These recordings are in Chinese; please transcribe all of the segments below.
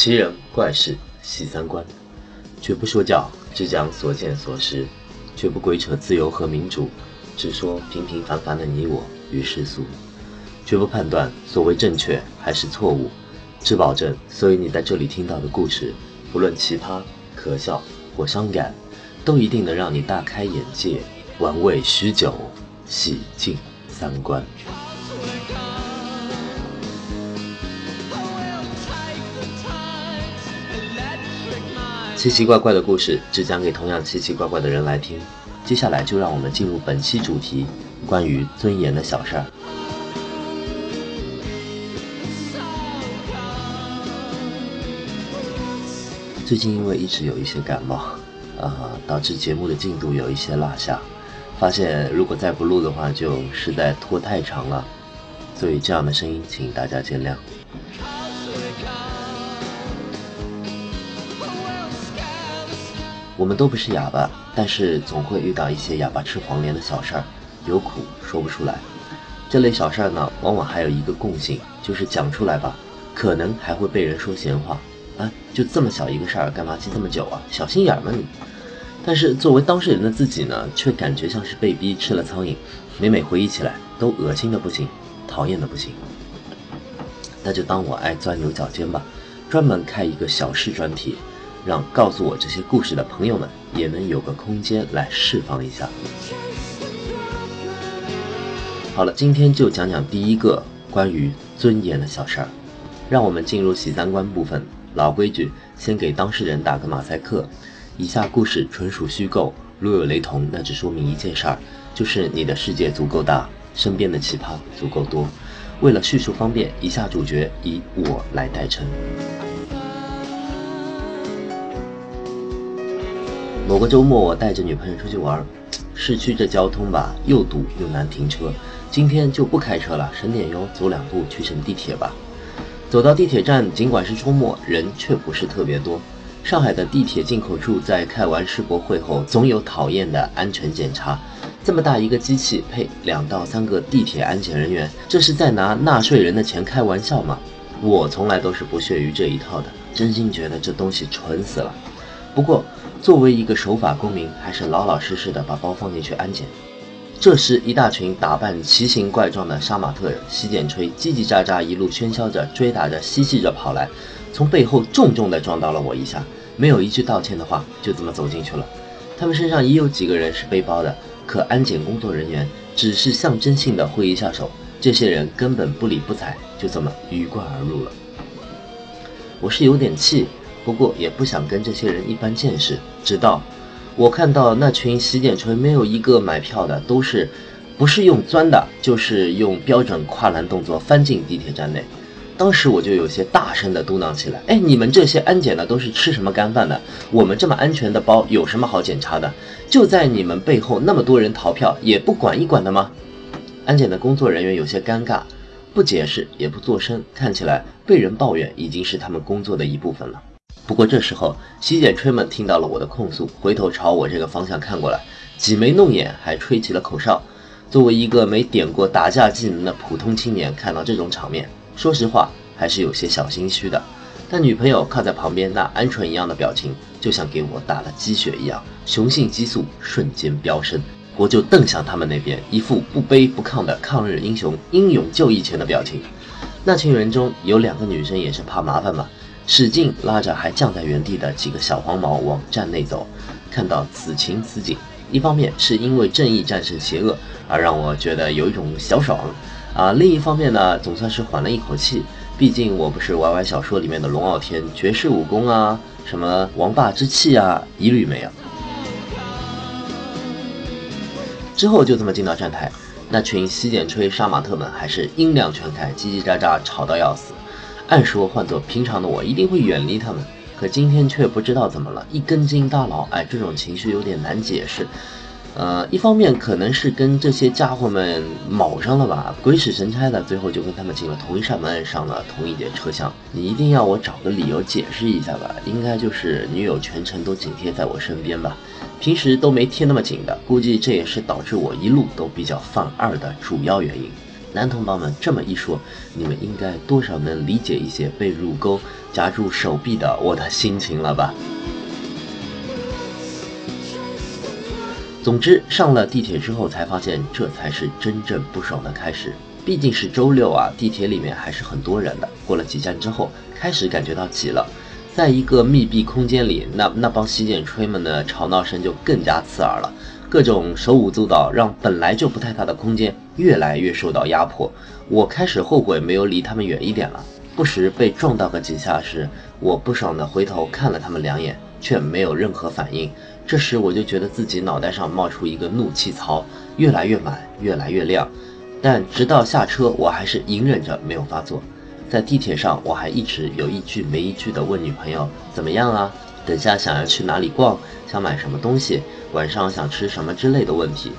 奇人怪事洗三观，绝不说教，只讲所见所识，绝不鬼扯自由和民主，只说平平凡凡的你我与世俗，绝不判断所谓正确还是错误，只保证所有你在这里听到的故事，不论奇葩、可笑或伤感，都一定能让你大开眼界，玩味许久，洗尽三观。奇奇怪怪的故事只讲给同样奇奇怪怪的人来听。接下来就让我们进入本期主题，关于尊严的小事儿。最近因为一直有一些感冒，啊，导致节目的进度有一些落下。发现如果再不录的话，就实在拖太长了，所以这样的声音，请大家见谅。我们都不是哑巴，但是总会遇到一些哑巴吃黄连的小事儿，有苦说不出来。这类小事儿呢，往往还有一个共性，就是讲出来吧，可能还会被人说闲话啊，就这么小一个事儿，干嘛记这么久啊？小心眼儿吗你？但是作为当事人的自己呢，却感觉像是被逼吃了苍蝇，每每回忆起来都恶心的不行，讨厌的不行。那就当我爱钻牛角尖吧，专门开一个小事专题。让告诉我这些故事的朋友们也能有个空间来释放一下。好了，今天就讲讲第一个关于尊严的小事儿。让我们进入洗三观部分。老规矩，先给当事人打个马赛克。以下故事纯属虚构，如有雷同，那只说明一件事儿，就是你的世界足够大，身边的奇葩足够多。为了叙述方便，以下主角以我来代称。某个周末，我带着女朋友出去玩，市区这交通吧，又堵又难停车。今天就不开车了，省点油，走两步去乘地铁吧。走到地铁站，尽管是周末，人却不是特别多。上海的地铁进口处，在开完世博会后，总有讨厌的安全检查。这么大一个机器，配两到三个地铁安检人员，这是在拿纳税人的钱开玩笑吗？我从来都是不屑于这一套的，真心觉得这东西蠢死了。不过，作为一个守法公民，还是老老实实的把包放进去安检。这时，一大群打扮奇形怪状的杀马特，洗剪吹叽叽喳喳，一路喧嚣着、追打着、嬉戏着跑来，从背后重重地撞到了我一下，没有一句道歉的话，就这么走进去了。他们身上也有几个人是背包的，可安检工作人员只是象征性的挥一下手，这些人根本不理不睬，就这么鱼贯而入了。我是有点气。不过也不想跟这些人一般见识，直到我看到那群洗剪吹没有一个买票的，都是不是用钻的，就是用标准跨栏动作翻进地铁站内。当时我就有些大声的嘟囔起来：“哎，你们这些安检的都是吃什么干饭的？我们这么安全的包有什么好检查的？就在你们背后那么多人逃票，也不管一管的吗？”安检的工作人员有些尴尬，不解释也不作声，看起来被人抱怨已经是他们工作的一部分了。不过这时候，洗剪吹们听到了我的控诉，回头朝我这个方向看过来，挤眉弄眼，还吹起了口哨。作为一个没点过打架技能的普通青年，看到这种场面，说实话还是有些小心虚的。但女朋友靠在旁边，那鹌鹑一样的表情，就像给我打了鸡血一样，雄性激素瞬间飙升。我就瞪向他们那边，一副不卑不亢的抗日英雄英勇就义前的表情。那群人中有两个女生，也是怕麻烦嘛。使劲拉着还降在原地的几个小黄毛往站内走，看到此情此景，一方面是因为正义战胜邪恶而让我觉得有一种小爽，啊，另一方面呢，总算是缓了一口气。毕竟我不是 YY 小说里面的龙傲天，绝世武功啊，什么王霸之气啊，一律没有。之后就这么进到站台，那群洗剪吹杀马特们还是音量全开，叽叽喳喳，吵到要死。按说换做平常的我一定会远离他们，可今天却不知道怎么了，一根筋大牢。哎，这种情绪有点难解释。呃，一方面可能是跟这些家伙们卯上了吧，鬼使神差的，最后就跟他们进了同一扇门，上了同一节车厢。你一定要我找个理由解释一下吧？应该就是女友全程都紧贴在我身边吧，平时都没贴那么紧的，估计这也是导致我一路都比较犯二的主要原因。男同胞们这么一说，你们应该多少能理解一些被乳沟夹住手臂的我的心情了吧？总之，上了地铁之后才发现，这才是真正不爽的开始。毕竟是周六啊，地铁里面还是很多人的。过了几站之后，开始感觉到挤了。在一个密闭空间里，那 那帮洗剪吹们的吵闹声就更加刺耳了，各种手舞足蹈，让本来就不太大的空间越来越受到压迫。我开始后悔没有离他们远一点了，不时被撞到个几下时，我不爽的回头看了他们两眼，却没有任何反应。这时我就觉得自己脑袋上冒出一个怒气槽，越来越满，越来越亮。但直到下车，我还是隐忍着没有发作。在地铁上，我还一直有一句没一句的问女朋友怎么样啊？等下想要去哪里逛？想买什么东西？晚上想吃什么之类的问题，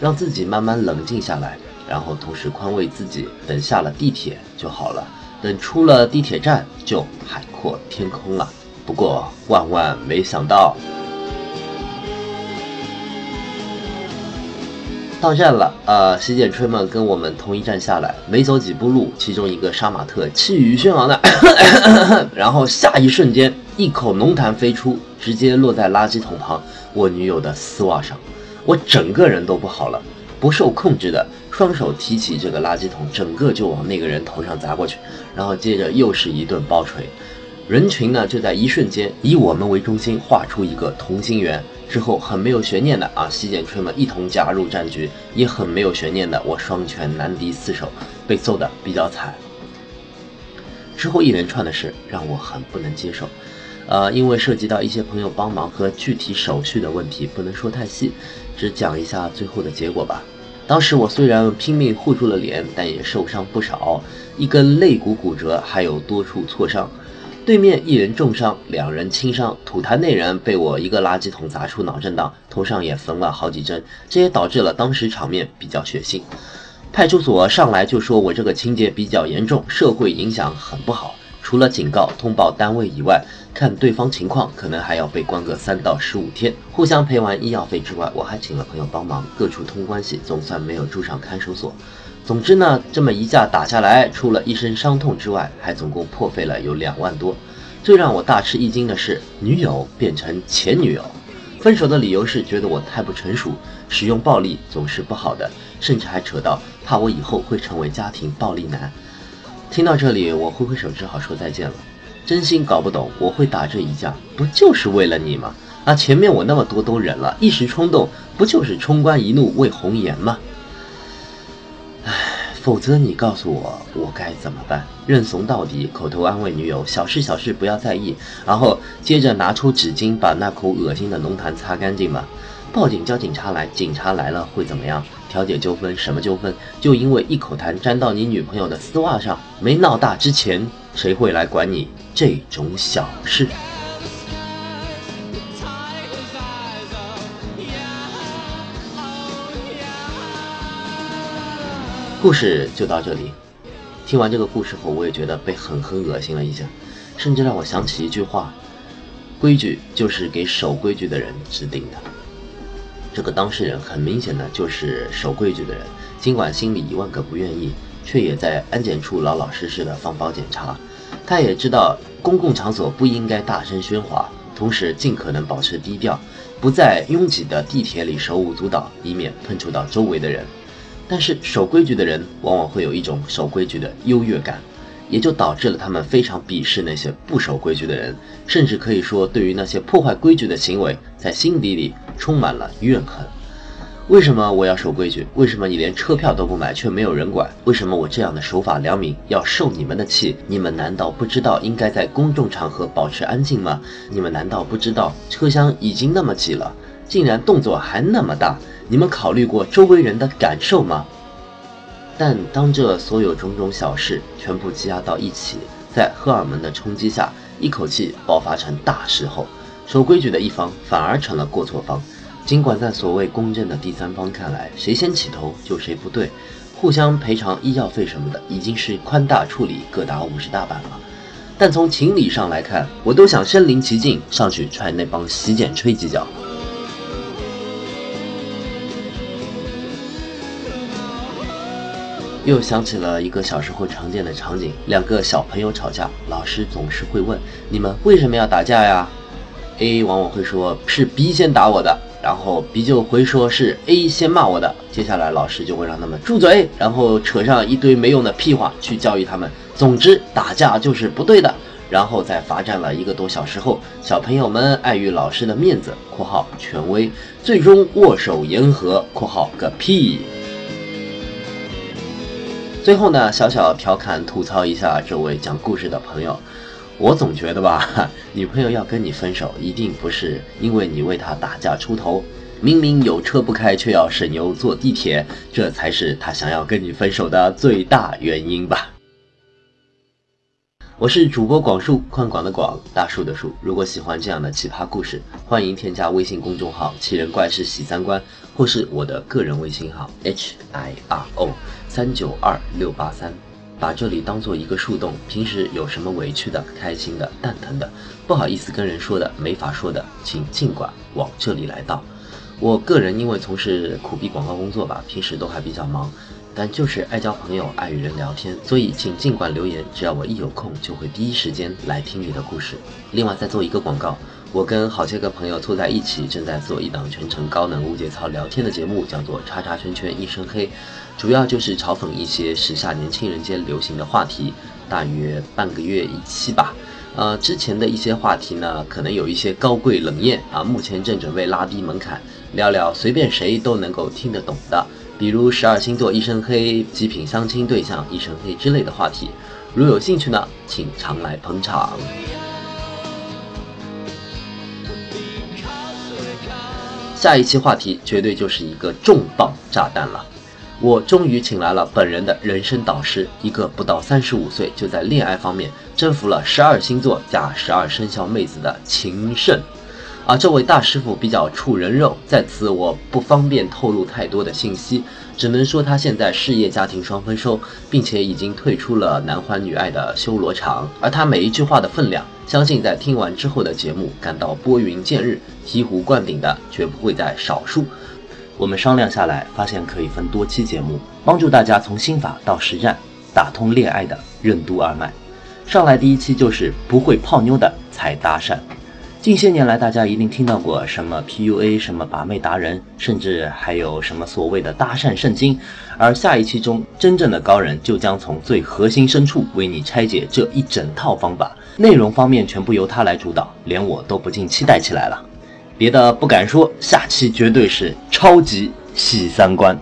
让自己慢慢冷静下来，然后同时宽慰自己，等下了地铁就好了。等出了地铁站，就海阔天空了。不过万万没想到。到站了，呃，洗剪吹们跟我们同一站下来，没走几步路，其中一个杀马特气宇轩昂的，然后下一瞬间，一口浓痰飞出，直接落在垃圾桶旁我女友的丝袜上，我整个人都不好了，不受控制的双手提起这个垃圾桶，整个就往那个人头上砸过去，然后接着又是一顿暴锤，人群呢就在一瞬间以我们为中心画出一个同心圆。之后很没有悬念的啊，洗剪吹们一同加入战局，也很没有悬念的，我双拳难敌四手，被揍的比较惨。之后一连串的事让我很不能接受，呃，因为涉及到一些朋友帮忙和具体手续的问题，不能说太细，只讲一下最后的结果吧。当时我虽然拼命护住了脸，但也受伤不少，一根肋骨骨折，还有多处挫伤。对面一人重伤，两人轻伤。吐痰那人被我一个垃圾桶砸出脑震荡，头上也缝了好几针，这也导致了当时场面比较血腥。派出所上来就说我这个情节比较严重，社会影响很不好，除了警告通报单位以外，看对方情况，可能还要被关个三到十五天。互相赔完医药费之外，我还请了朋友帮忙，各处通关系，总算没有住上看守所。总之呢，这么一架打下来，除了一身伤痛之外，还总共破费了有两万多。最让我大吃一惊的是，女友变成前女友，分手的理由是觉得我太不成熟，使用暴力总是不好的，甚至还扯到怕我以后会成为家庭暴力男。听到这里，我挥挥手，只好说再见了。真心搞不懂，我会打这一架，不就是为了你吗？啊，前面我那么多都忍了，一时冲动，不就是冲冠一怒为红颜吗？唉否则你告诉我，我该怎么办？认怂到底，口头安慰女友，小事小事不要在意，然后接着拿出纸巾把那口恶心的浓痰擦干净吗？报警叫警察来，警察来了会怎么样？调解纠纷？什么纠纷？就因为一口痰沾到你女朋友的丝袜上，没闹大之前，谁会来管你这种小事？故事就到这里。听完这个故事后，我也觉得被狠狠恶心了一下，甚至让我想起一句话：“规矩就是给守规矩的人制定的。”这个当事人很明显的就是守规矩的人，尽管心里一万个不愿意，却也在安检处老老实实的放包检查。他也知道公共场所不应该大声喧哗，同时尽可能保持低调，不在拥挤的地铁里手舞足蹈，以免碰触到周围的人。但是守规矩的人往往会有一种守规矩的优越感，也就导致了他们非常鄙视那些不守规矩的人，甚至可以说对于那些破坏规矩的行为，在心底里充满了怨恨。为什么我要守规矩？为什么你连车票都不买却没有人管？为什么我这样的守法良民要受你们的气？你们难道不知道应该在公众场合保持安静吗？你们难道不知道车厢已经那么挤了，竟然动作还那么大？你们考虑过周围人的感受吗？但当这所有种种小事全部积压到一起，在荷尔蒙的冲击下，一口气爆发成大事后，守规矩的一方反而成了过错方。尽管在所谓公正的第三方看来，谁先起头就谁不对，互相赔偿医药费什么的已经是宽大处理，各打五十大板了。但从情理上来看，我都想身临其境上去踹那帮洗剪吹几脚。又想起了一个小时候常见的场景：两个小朋友吵架，老师总是会问你们为什么要打架呀？A 往往会说是 B 先打我的，然后 B 就会说是 A 先骂我的。接下来老师就会让他们住嘴，然后扯上一堆没用的屁话去教育他们。总之，打架就是不对的。然后在罚站了一个多小时后，小朋友们碍于老师的面子（括号权威），最终握手言和（括号个屁）。最后呢，小小调侃吐槽一下这位讲故事的朋友，我总觉得吧，女朋友要跟你分手，一定不是因为你为她打架出头，明明有车不开，却要省油坐地铁，这才是她想要跟你分手的最大原因吧。我是主播广树，宽广的广，大树的树。如果喜欢这样的奇葩故事，欢迎添加微信公众号“奇人怪事喜三观”，或是我的个人微信号 h i r o 三九二六八三，把这里当做一个树洞。平时有什么委屈的、开心的、蛋疼的、不好意思跟人说的、没法说的，请尽管往这里来道。我个人因为从事苦逼广告工作吧，平时都还比较忙。但就是爱交朋友，爱与人聊天，所以请尽管留言，只要我一有空，就会第一时间来听你的故事。另外再做一个广告，我跟好些个朋友凑在一起，正在做一档全程高能无节操聊天的节目，叫做“叉叉圈圈一身黑”，主要就是嘲讽一些时下年轻人间流行的话题，大约半个月一期吧。呃，之前的一些话题呢，可能有一些高贵冷艳啊，目前正准备拉低门槛，聊聊随便谁都能够听得懂的。比如十二星座一身黑、极品相亲对象一身黑之类的话题，如有兴趣呢，请常来捧场。下一期话题绝对就是一个重磅炸弹了，我终于请来了本人的人生导师，一个不到三十五岁就在恋爱方面征服了十二星座加十二生肖妹子的情圣。而这位大师傅比较触人肉，在此我不方便透露太多的信息，只能说他现在事业家庭双丰收，并且已经退出了男欢女爱的修罗场。而他每一句话的分量，相信在听完之后的节目感到拨云见日、醍醐灌顶的绝不会在少数。我们商量下来，发现可以分多期节目，帮助大家从心法到实战，打通恋爱的任督二脉。上来第一期就是不会泡妞的才搭讪。近些年来，大家一定听到过什么 PUA，什么把妹达人，甚至还有什么所谓的搭讪圣经。而下一期中，真正的高人就将从最核心深处为你拆解这一整套方法，内容方面全部由他来主导，连我都不禁期待起来了。别的不敢说，下期绝对是超级喜三观。